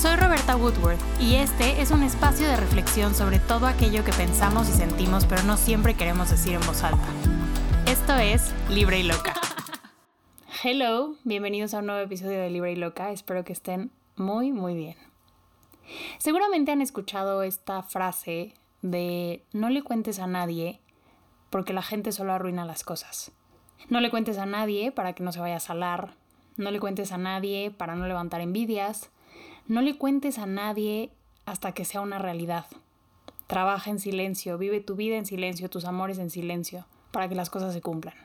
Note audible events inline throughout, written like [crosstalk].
Soy Roberta Woodworth y este es un espacio de reflexión sobre todo aquello que pensamos y sentimos pero no siempre queremos decir en voz alta. Esto es Libre y Loca. [laughs] Hello, bienvenidos a un nuevo episodio de Libre y Loca, espero que estén muy muy bien. Seguramente han escuchado esta frase de no le cuentes a nadie porque la gente solo arruina las cosas. No le cuentes a nadie para que no se vaya a salar. No le cuentes a nadie para no levantar envidias. No le cuentes a nadie hasta que sea una realidad. Trabaja en silencio, vive tu vida en silencio, tus amores en silencio, para que las cosas se cumplan.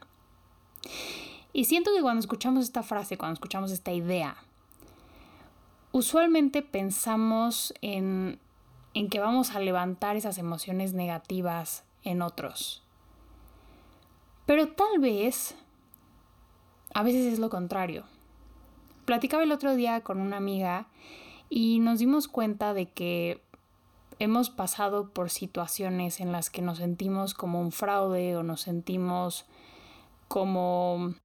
Y siento que cuando escuchamos esta frase, cuando escuchamos esta idea, usualmente pensamos en, en que vamos a levantar esas emociones negativas en otros. Pero tal vez, a veces es lo contrario. Platicaba el otro día con una amiga y nos dimos cuenta de que hemos pasado por situaciones en las que nos sentimos como un fraude o nos sentimos como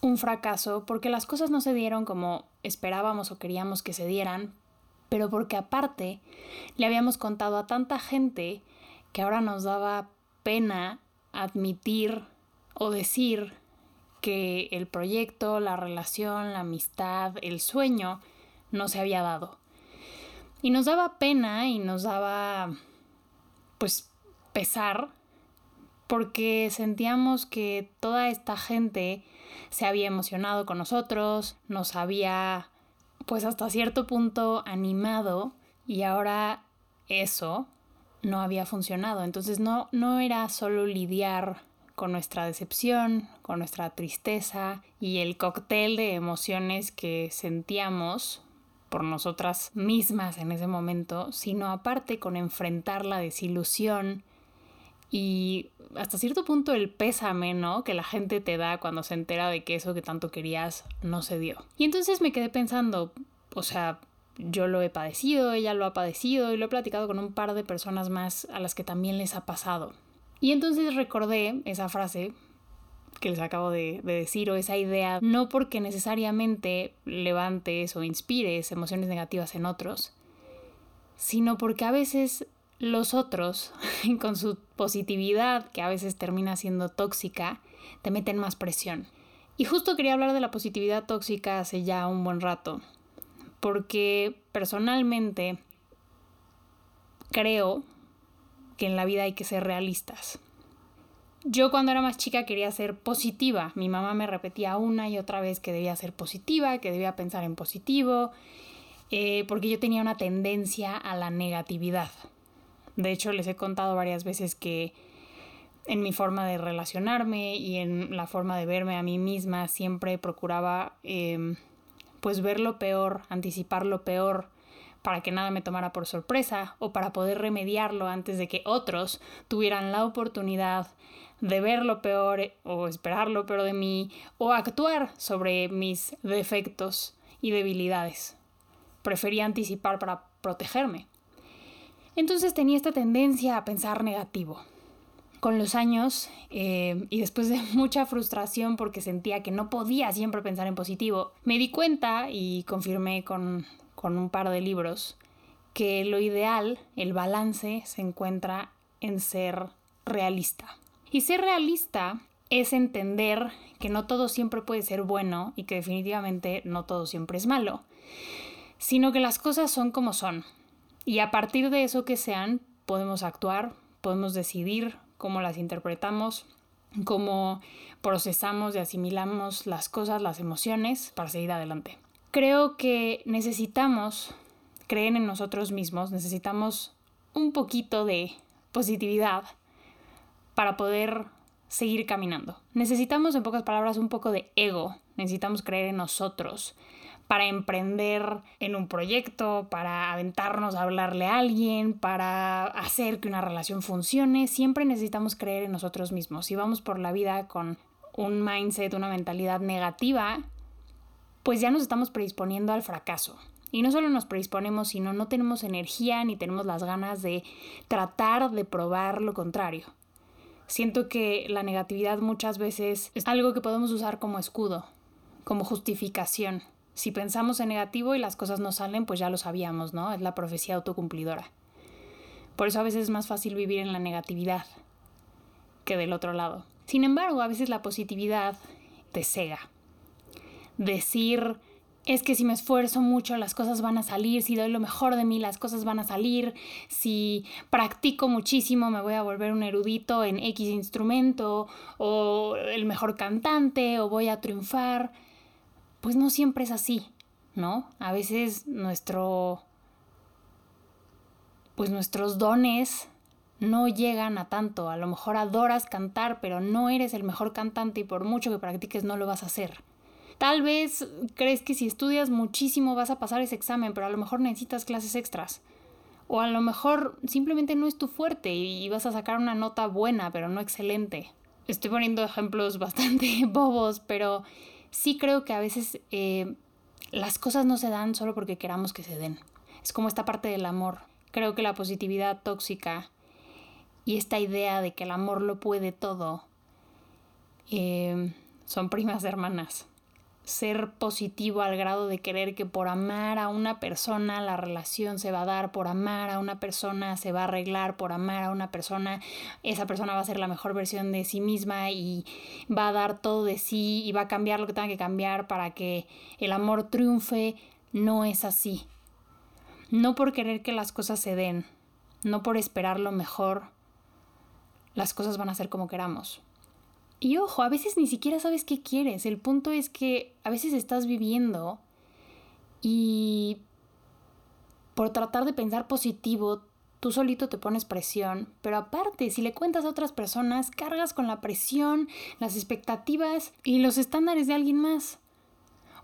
un fracaso porque las cosas no se dieron como esperábamos o queríamos que se dieran, pero porque aparte le habíamos contado a tanta gente que ahora nos daba pena admitir o decir que el proyecto, la relación, la amistad, el sueño no se había dado. Y nos daba pena y nos daba pues pesar porque sentíamos que toda esta gente se había emocionado con nosotros, nos había pues hasta cierto punto animado y ahora eso no había funcionado. Entonces no, no era solo lidiar con nuestra decepción, con nuestra tristeza y el cóctel de emociones que sentíamos por nosotras mismas en ese momento, sino aparte con enfrentar la desilusión y hasta cierto punto el pésame, ¿no? Que la gente te da cuando se entera de que eso que tanto querías no se dio. Y entonces me quedé pensando, o sea, yo lo he padecido, ella lo ha padecido y lo he platicado con un par de personas más a las que también les ha pasado. Y entonces recordé esa frase que les acabo de, decir o esa idea, no porque necesariamente levantes o inspires emociones negativas en otros, sino porque a veces los otros, [laughs] con su positividad, que a veces termina siendo tóxica, te meten más presión. Y justo quería hablar de la positividad tóxica hace ya un buen rato, porque personalmente creo que en la vida hay que ser realistas. Yo cuando era más chica quería ser positiva. Mi mamá me repetía una y otra vez que debía ser positiva, que debía pensar en positivo, eh, porque yo tenía una tendencia a la negatividad. De hecho, les he contado varias veces que en mi forma de relacionarme y en la forma de verme a mí misma siempre procuraba em, pues ver lo peor, anticipar lo peor para que nada me tomara por sorpresa o para poder remediarlo antes de que otros tuvieran la oportunidad de ver lo peor o esperar lo peor de mí o actuar sobre mis defectos y debilidades. Prefería anticipar para protegerme. Entonces tenía esta tendencia a pensar negativo. Con los años eh, y después de [laughs] mucha frustración porque sentía que no podía siempre pensar en positivo, me di cuenta y confirmé con con un par de libros, que lo ideal, el balance, se encuentra en ser realista. Y ser realista es entender que no todo siempre puede ser bueno y que definitivamente no todo siempre es malo, sino que las cosas son como son. Y a partir de eso que sean, podemos actuar, podemos decidir cómo las interpretamos, cómo procesamos y asimilamos las cosas, las emociones, para seguir adelante creo que necesitamos creer en nosotros mismos, necesitamos un poquito de positividad para poder seguir caminando. Necesitamos, en pocas palabras, un poco de ego, necesitamos creer en nosotros para emprender en un proyecto, para aventarnos a hablarle a alguien, para hacer que una relación funcione. Siempre necesitamos creer en nosotros mismos. Si vamos por la vida con un mindset, una mentalidad negativa, pues ya nos estamos predisponiendo al fracaso. Y no solo nos predisponemos, sino no tenemos energía ni tenemos las ganas de tratar de probar lo contrario. Siento que la negatividad muchas veces es algo que podemos usar como escudo, como justificación. Si pensamos en negativo y las cosas no salen, pues ya lo sabíamos, ¿no? Es la profecía autocumplidora. Por eso a veces es más fácil vivir en la negatividad que del otro lado. Sin embargo, a veces la positividad te cega. Decir, es que si me esfuerzo mucho las cosas van a salir, si doy lo mejor de mí las cosas van a salir, si practico muchísimo me voy a volver un erudito en X instrumento o el mejor cantante o voy a triunfar. Pues no siempre es así, ¿no? A veces nuestro pues nuestros dones no llegan a tanto. A lo mejor adoras cantar, pero no eres el mejor cantante y por mucho que practiques no lo vas a hacer. Tal vez crees que si estudias muchísimo vas a pasar ese examen, pero a lo mejor necesitas clases extras. O a lo mejor simplemente no es tu fuerte y vas a sacar una nota buena, pero no excelente. Estoy poniendo ejemplos [laughs] bastante bobos, pero sí creo que a veces eh, las cosas no se dan solo porque queramos que se den. Es como esta parte del amor. Creo que la positividad tóxica y esta idea de que el amor lo puede todo eh, son primas hermanas ser positivo al grado de querer que por amar a una persona la relación se va a dar, por amar a una persona se va a arreglar, por amar a una persona esa persona va a ser la mejor versión de sí misma y va a dar todo de sí y va a cambiar lo que tenga que cambiar para que el amor triunfe, no es así. No por querer que las cosas se den, no por esperar lo mejor, las cosas van a ser como queramos. Y ojo, a veces ni siquiera sabes qué quieres. El punto es que a veces estás viviendo y por tratar de pensar positivo, tú solito te pones presión, pero aparte, si le cuentas a otras personas, cargas con la presión, las expectativas y los estándares de alguien más.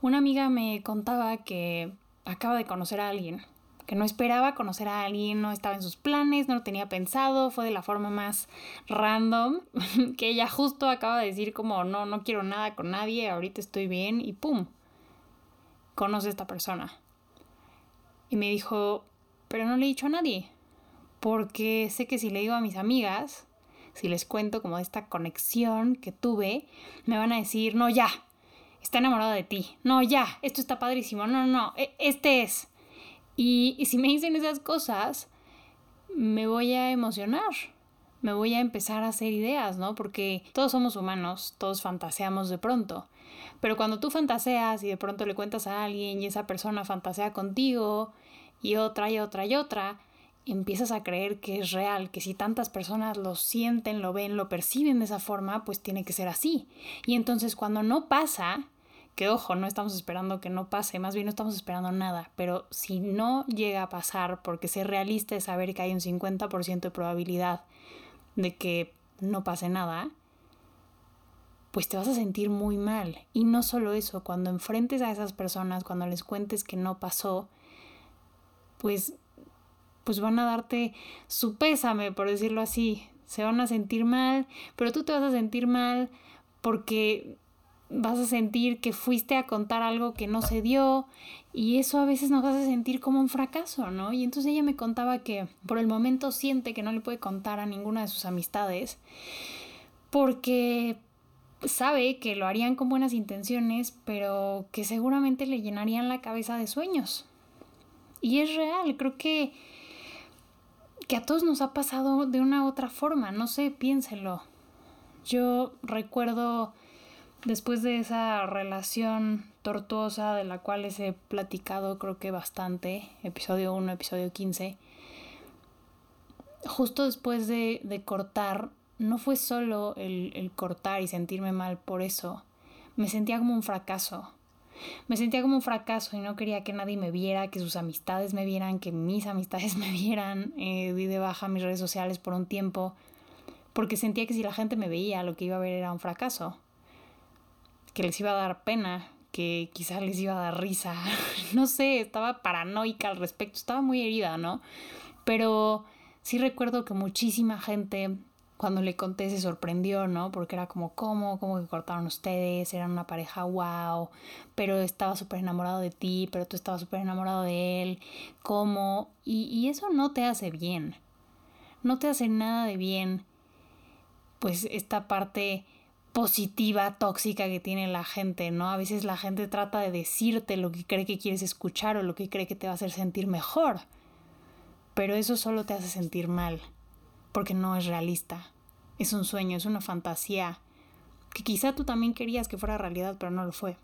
Una amiga me contaba que acaba de conocer a alguien que no esperaba conocer a alguien, no estaba en sus planes, no lo tenía pensado, fue de la forma más random, [laughs] que ella justo acaba de decir como no, no quiero nada con nadie, ahorita estoy bien y ¡pum! Conoce a esta persona. Y me dijo, pero no le he dicho a nadie, porque sé que si le digo a mis amigas, si les cuento como esta conexión que tuve, me van a decir, no, ya, está enamorada de ti, no, ya, esto está padrísimo, no, no, no, e, este es. Y, si me dicen esas cosas, me voy a emocionar, me voy a empezar a hacer ideas, ¿no? Porque todos somos humanos, todos fantaseamos de pronto. Pero cuando tú fantaseas y de pronto le cuentas a alguien y esa persona fantasea contigo y otra y otra y otra, empiezas a creer que es real, que si tantas personas lo sienten, lo ven, lo perciben de esa forma, pues tiene que ser así. Y entonces cuando no pasa, que ojo, no estamos esperando que no pase, más bien no estamos esperando nada, pero si no llega a pasar, porque ser realista es saber que hay un 50% de probabilidad de que no pase nada, pues te vas a sentir muy mal. Y no solo eso, cuando enfrentes a esas personas, cuando les cuentes que no pasó, pues, pues van a darte su pésame, por decirlo así. Se van a sentir mal, pero tú te vas a sentir mal porque vas a sentir que fuiste a contar algo que no se dio y eso a veces nos hace sentir como un fracaso, ¿no? Y entonces ella me contaba que por el momento siente que no le puede contar a ninguna de sus amistades porque sabe que lo harían con buenas intenciones, pero que seguramente le llenarían la cabeza de sueños. Y es real, creo que que a todos nos ha pasado de una u otra forma, no sé, piénselo. Yo recuerdo después de esa relación tortuosa de la cual les he platicado creo que bastante, episodio 1, episodio 15, justo después de, de cortar, no fue solo el, el cortar y sentirme mal por eso, me sentía como un fracaso. Me sentía como un fracaso y no quería que nadie me viera, que sus amistades me vieran, que mis amistades [laughs] me vieran. Eh, di de baja mis redes sociales por un tiempo porque sentía que si la gente me veía lo que iba a ver era un fracaso que les iba a dar pena, que quizás les iba a dar risa. [laughs] no sé, estaba paranoica al respecto, estaba muy herida, ¿no? Pero sí recuerdo que muchísima gente cuando le conté se sorprendió, ¿no? Porque era como, ¿cómo? ¿Cómo que cortaron ustedes? Eran una pareja, wow, pero estaba súper enamorado de ti, pero tú estabas súper enamorado de él, ¿cómo? Y, y eso no te hace bien, no te hace nada de bien, pues esta parte positiva, tóxica que tiene la gente, ¿no? A veces la gente trata de decirte lo que cree que quieres escuchar o lo que cree que te va a hacer sentir mejor. Pero eso solo te hace sentir mal, porque no es realista. Es un sueño, es una fantasía, que quizá tú también querías que fuera realidad, pero no lo fue.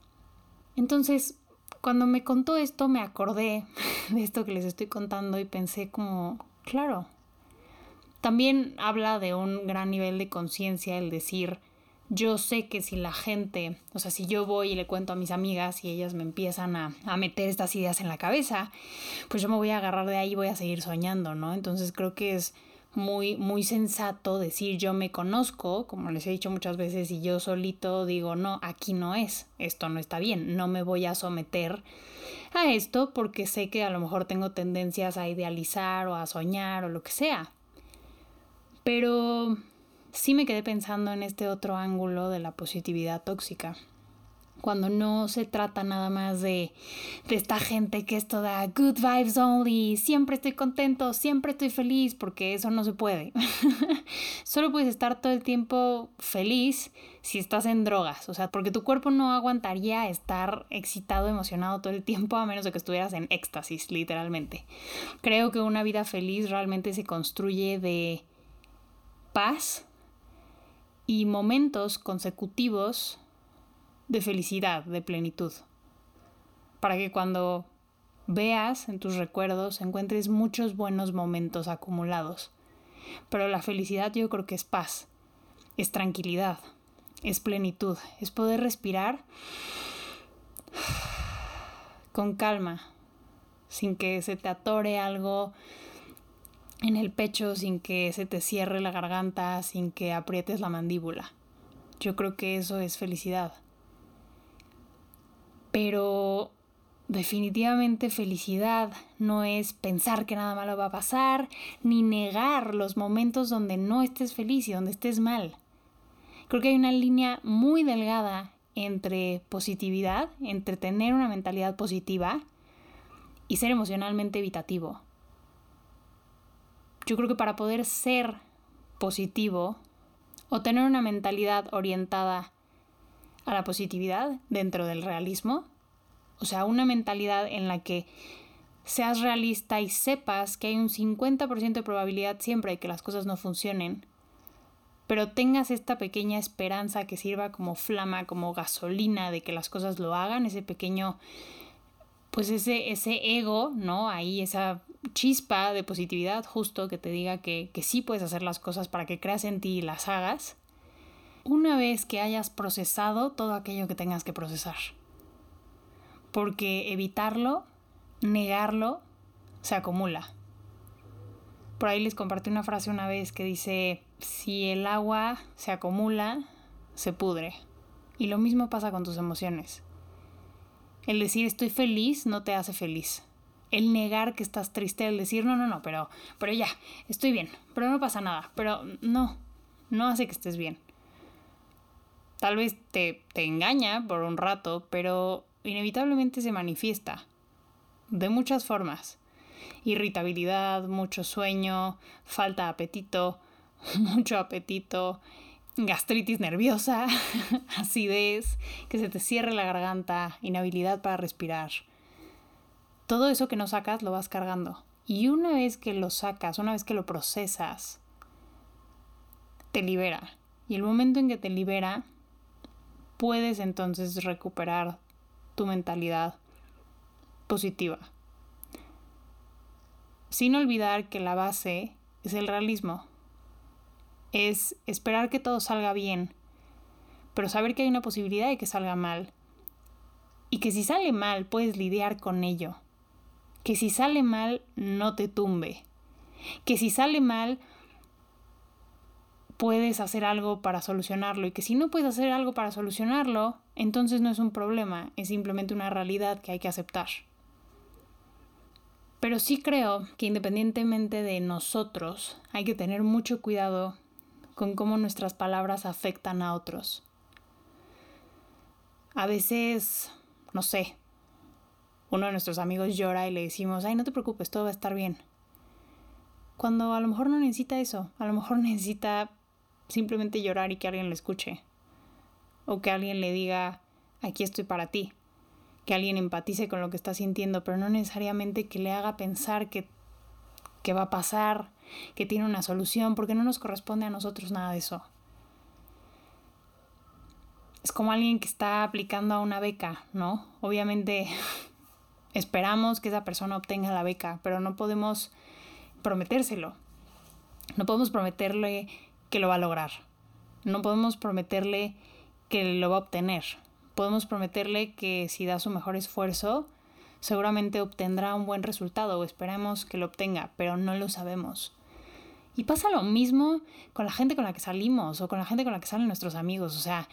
Entonces, cuando me contó esto, me acordé [laughs] de esto que les estoy contando y pensé como, claro, también habla de un gran nivel de conciencia el decir, yo sé que si la gente, o sea, si yo voy y le cuento a mis amigas y ellas me empiezan a, a, meter estas ideas en la cabeza, pues yo me voy a agarrar de ahí y voy a seguir soñando, ¿no? Entonces creo que es muy, muy sensato decir yo me conozco, como les he dicho muchas veces, y yo solito digo, no, aquí no es, esto no está bien, no me voy a someter a esto porque sé que a lo mejor tengo tendencias a idealizar o a soñar o lo que sea. Pero sí me quedé pensando en este otro ángulo de la positividad tóxica. Cuando no se trata nada más de, de esta gente que esto da good vibes only, siempre estoy contento, siempre estoy feliz, porque eso no se puede. [laughs] Solo puedes estar todo el tiempo feliz si estás en drogas, o sea, porque tu cuerpo no aguantaría estar excitado, emocionado todo el tiempo, a menos de que estuvieras en éxtasis, literalmente. Creo que una vida feliz realmente se construye de paz, y momentos consecutivos de felicidad, de plenitud. Para que cuando veas en tus recuerdos encuentres muchos buenos momentos acumulados. Pero la felicidad yo creo que es paz, es tranquilidad, es plenitud, es poder respirar con calma, sin que se te atore algo en el pecho sin que se te cierre la garganta, sin que aprietes la mandíbula. Yo creo que eso es felicidad. Pero definitivamente felicidad no es pensar que nada malo va a pasar, ni negar los momentos donde no estés feliz y donde estés mal. Creo que hay una línea muy delgada entre positividad, entre tener una mentalidad positiva y ser emocionalmente evitativo. Yo creo que para poder ser positivo o tener una mentalidad orientada a la positividad dentro del realismo, o sea, una mentalidad en la que seas realista y sepas que hay un 50% de probabilidad siempre de que las cosas no funcionen, pero tengas esta pequeña esperanza que sirva como flama, como gasolina de que las cosas lo hagan, ese pequeño, pues ese, ese ego, ¿no? Ahí esa chispa de positividad justo que te diga que, que sí puedes hacer las cosas para que creas en ti y las hagas, una vez que hayas procesado todo aquello que tengas que procesar. Porque evitarlo, negarlo, se acumula. Por ahí les compartí una frase una vez que dice, si el agua se acumula, se pudre. Y lo mismo pasa con tus emociones. El decir estoy feliz no te hace feliz el negar que estás triste, el decir, no, no, no, pero, pero ya, estoy bien, pero no pasa nada, pero no, no hace que estés bien. Tal vez te, te engaña por un rato, pero inevitablemente se manifiesta de muchas formas. Irritabilidad, mucho sueño, falta de apetito, [laughs] mucho apetito, gastritis nerviosa, [laughs] acidez, que se te cierre la garganta, inhabilidad para respirar todo eso que no sacas lo vas cargando. Y una vez que lo sacas, una vez que lo procesas, te libera. Y el momento en que te libera, puedes entonces recuperar tu mentalidad positiva. Sin olvidar que la base es el realismo. Es esperar que todo salga bien, pero saber que hay una posibilidad de que salga mal. Y que si sale mal, puedes lidiar con ello que si sale mal no te tumbe, que si sale mal puedes hacer algo para solucionarlo y que si no puedes hacer algo para solucionarlo, entonces no es un problema, es simplemente una realidad que hay que aceptar. Pero sí creo que independientemente de nosotros, hay que tener mucho cuidado con cómo nuestras palabras afectan a otros. A veces, no sé, uno de nuestros amigos llora y le decimos, ay, no te preocupes, todo va a estar bien. Cuando a lo mejor no necesita eso, a lo mejor [laughs] necesita simplemente llorar y que alguien le escuche. o que alguien le diga, aquí estoy para ti, que alguien empatice con lo que está sintiendo, pero no necesariamente que le haga pensar que, que va a pasar, que tiene una solución, porque no nos corresponde a nosotros nada de eso. Es como alguien que está aplicando a una beca, ¿no? Obviamente [laughs] esperamos que esa persona obtenga la beca, pero no podemos prometérselo. No podemos prometerle que lo va a lograr. No podemos prometerle que lo va a obtener. Podemos prometerle que si da su mejor esfuerzo, seguramente obtendrá un buen resultado o esperamos que lo obtenga, pero no lo sabemos. Y pasa lo mismo con la gente con la que salimos o con la gente con la que salen nuestros amigos. O sea,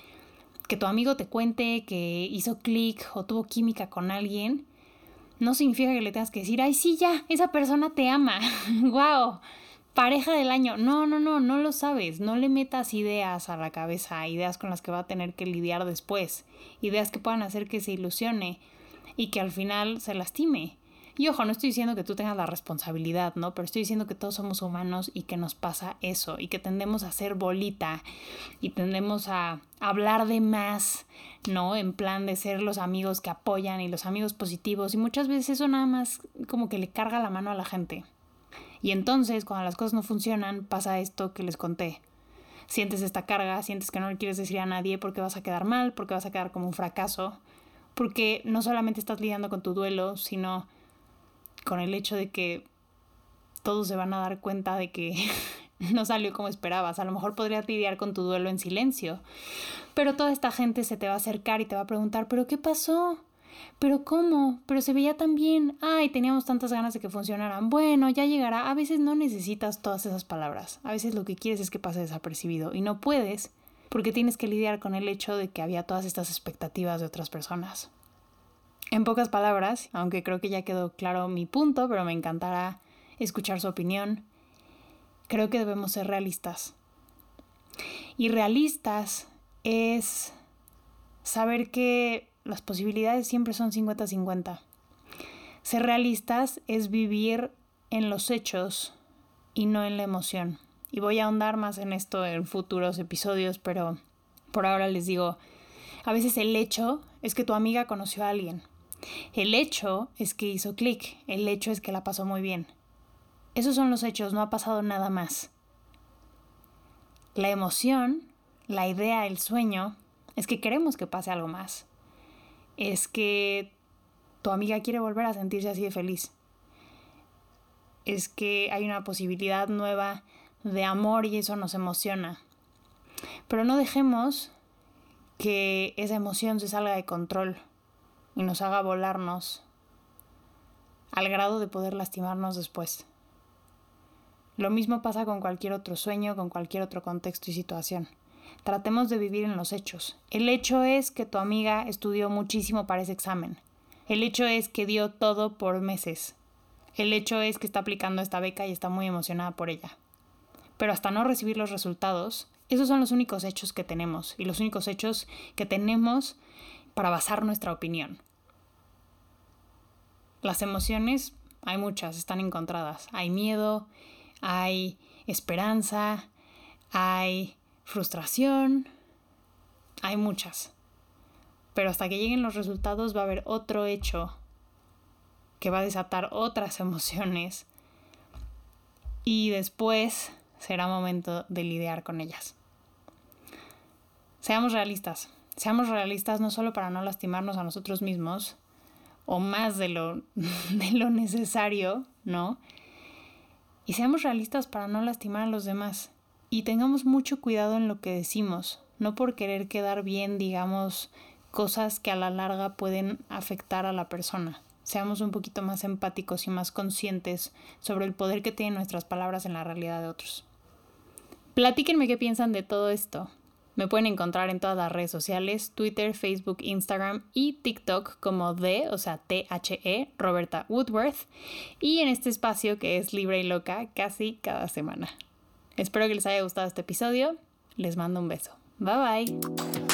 que tu amigo te cuente que hizo clic o tuvo química con alguien, no significa que le tengas que decir, ay, sí, ya, esa persona te ama. [laughs] ¡Wow! Pareja del año. No, no, no, no lo sabes. No le metas ideas a la cabeza, ideas con las que va a tener que lidiar después, ideas que puedan hacer que se ilusione y que al final se lastime. Y ojo, no estoy diciendo que tú tengas la responsabilidad, ¿no? Pero estoy diciendo que todos somos humanos y que nos pasa eso y que tendemos a ser bolita y tendemos a hablar de más, ¿no? En plan de ser los amigos que apoyan y los amigos positivos y muchas veces eso nada más como que le carga la mano a la gente. Y entonces, cuando las cosas no funcionan, pasa esto que les conté. Sientes esta carga, sientes que no le quieres decir a nadie porque vas a quedar mal, porque vas a quedar como un fracaso, porque no solamente estás lidiando con tu duelo, sino con el hecho de que todos se van a dar cuenta de que [laughs] no salió como esperabas. A lo mejor podrías lidiar con tu duelo en silencio, pero toda esta gente se te va a acercar y te va a preguntar, ¿pero qué pasó? ¿Pero cómo? ¿Pero se veía tan bien? Ay, teníamos tantas ganas de que funcionaran. Bueno, ya llegará. A veces no necesitas todas esas palabras. A veces lo que quieres es que pase desapercibido y no puedes porque tienes que lidiar con el hecho de que había todas estas expectativas de otras personas. En pocas palabras, aunque creo que ya quedó claro mi punto, pero me encantará escuchar su opinión, creo que debemos ser realistas. Y realistas es saber que las posibilidades siempre son 50-50. Ser realistas es vivir en los hechos y no en la emoción. Y voy a ahondar más en esto en futuros episodios, pero por ahora les digo, a veces el hecho es que tu amiga conoció a alguien el hecho es que hizo clic, el hecho es que la pasó muy bien. Esos son los hechos, no ha pasado nada más. La emoción, la idea, el sueño, es que queremos que pase algo más. Es que tu amiga quiere volver a sentirse así de feliz. Es que hay una posibilidad nueva de amor y eso nos emociona. Pero no dejemos que esa emoción se salga de control y nos haga volarnos al grado de poder lastimarnos después. Lo mismo pasa con cualquier otro sueño, con cualquier otro contexto y situación. Tratemos de vivir en los hechos. El hecho es que tu amiga estudió muchísimo para ese examen. El hecho es que dio todo por meses. El hecho es que está aplicando esta beca y está muy emocionada por ella. Pero hasta no recibir los resultados, esos son los únicos hechos que tenemos y los únicos hechos que tenemos para basar nuestra opinión. Las emociones, hay muchas, están encontradas. Hay miedo, hay esperanza, hay frustración, hay muchas. Pero hasta que lleguen los resultados va a haber otro hecho que va a desatar otras [laughs] emociones y después será momento de lidiar con ellas. Seamos realistas. Seamos realistas no solo para no lastimarnos a nosotros mismos, o más de lo, [laughs] de lo necesario, ¿no? Y seamos realistas para no lastimar a los demás. Y tengamos mucho cuidado en lo que decimos, no por querer quedar bien, digamos, cosas que a la larga pueden afectar a la persona. Seamos un poquito más empáticos y más conscientes sobre el poder que tienen nuestras palabras en la realidad de otros. Platíquenme qué piensan de todo esto. Me pueden encontrar en todas las redes sociales, Twitter, Facebook, Instagram y TikTok como D, o sea, T-H-E, Roberta Woodworth, y en este espacio que es libre y loca casi cada semana. Espero que les haya gustado este episodio. Les mando un beso. Bye bye.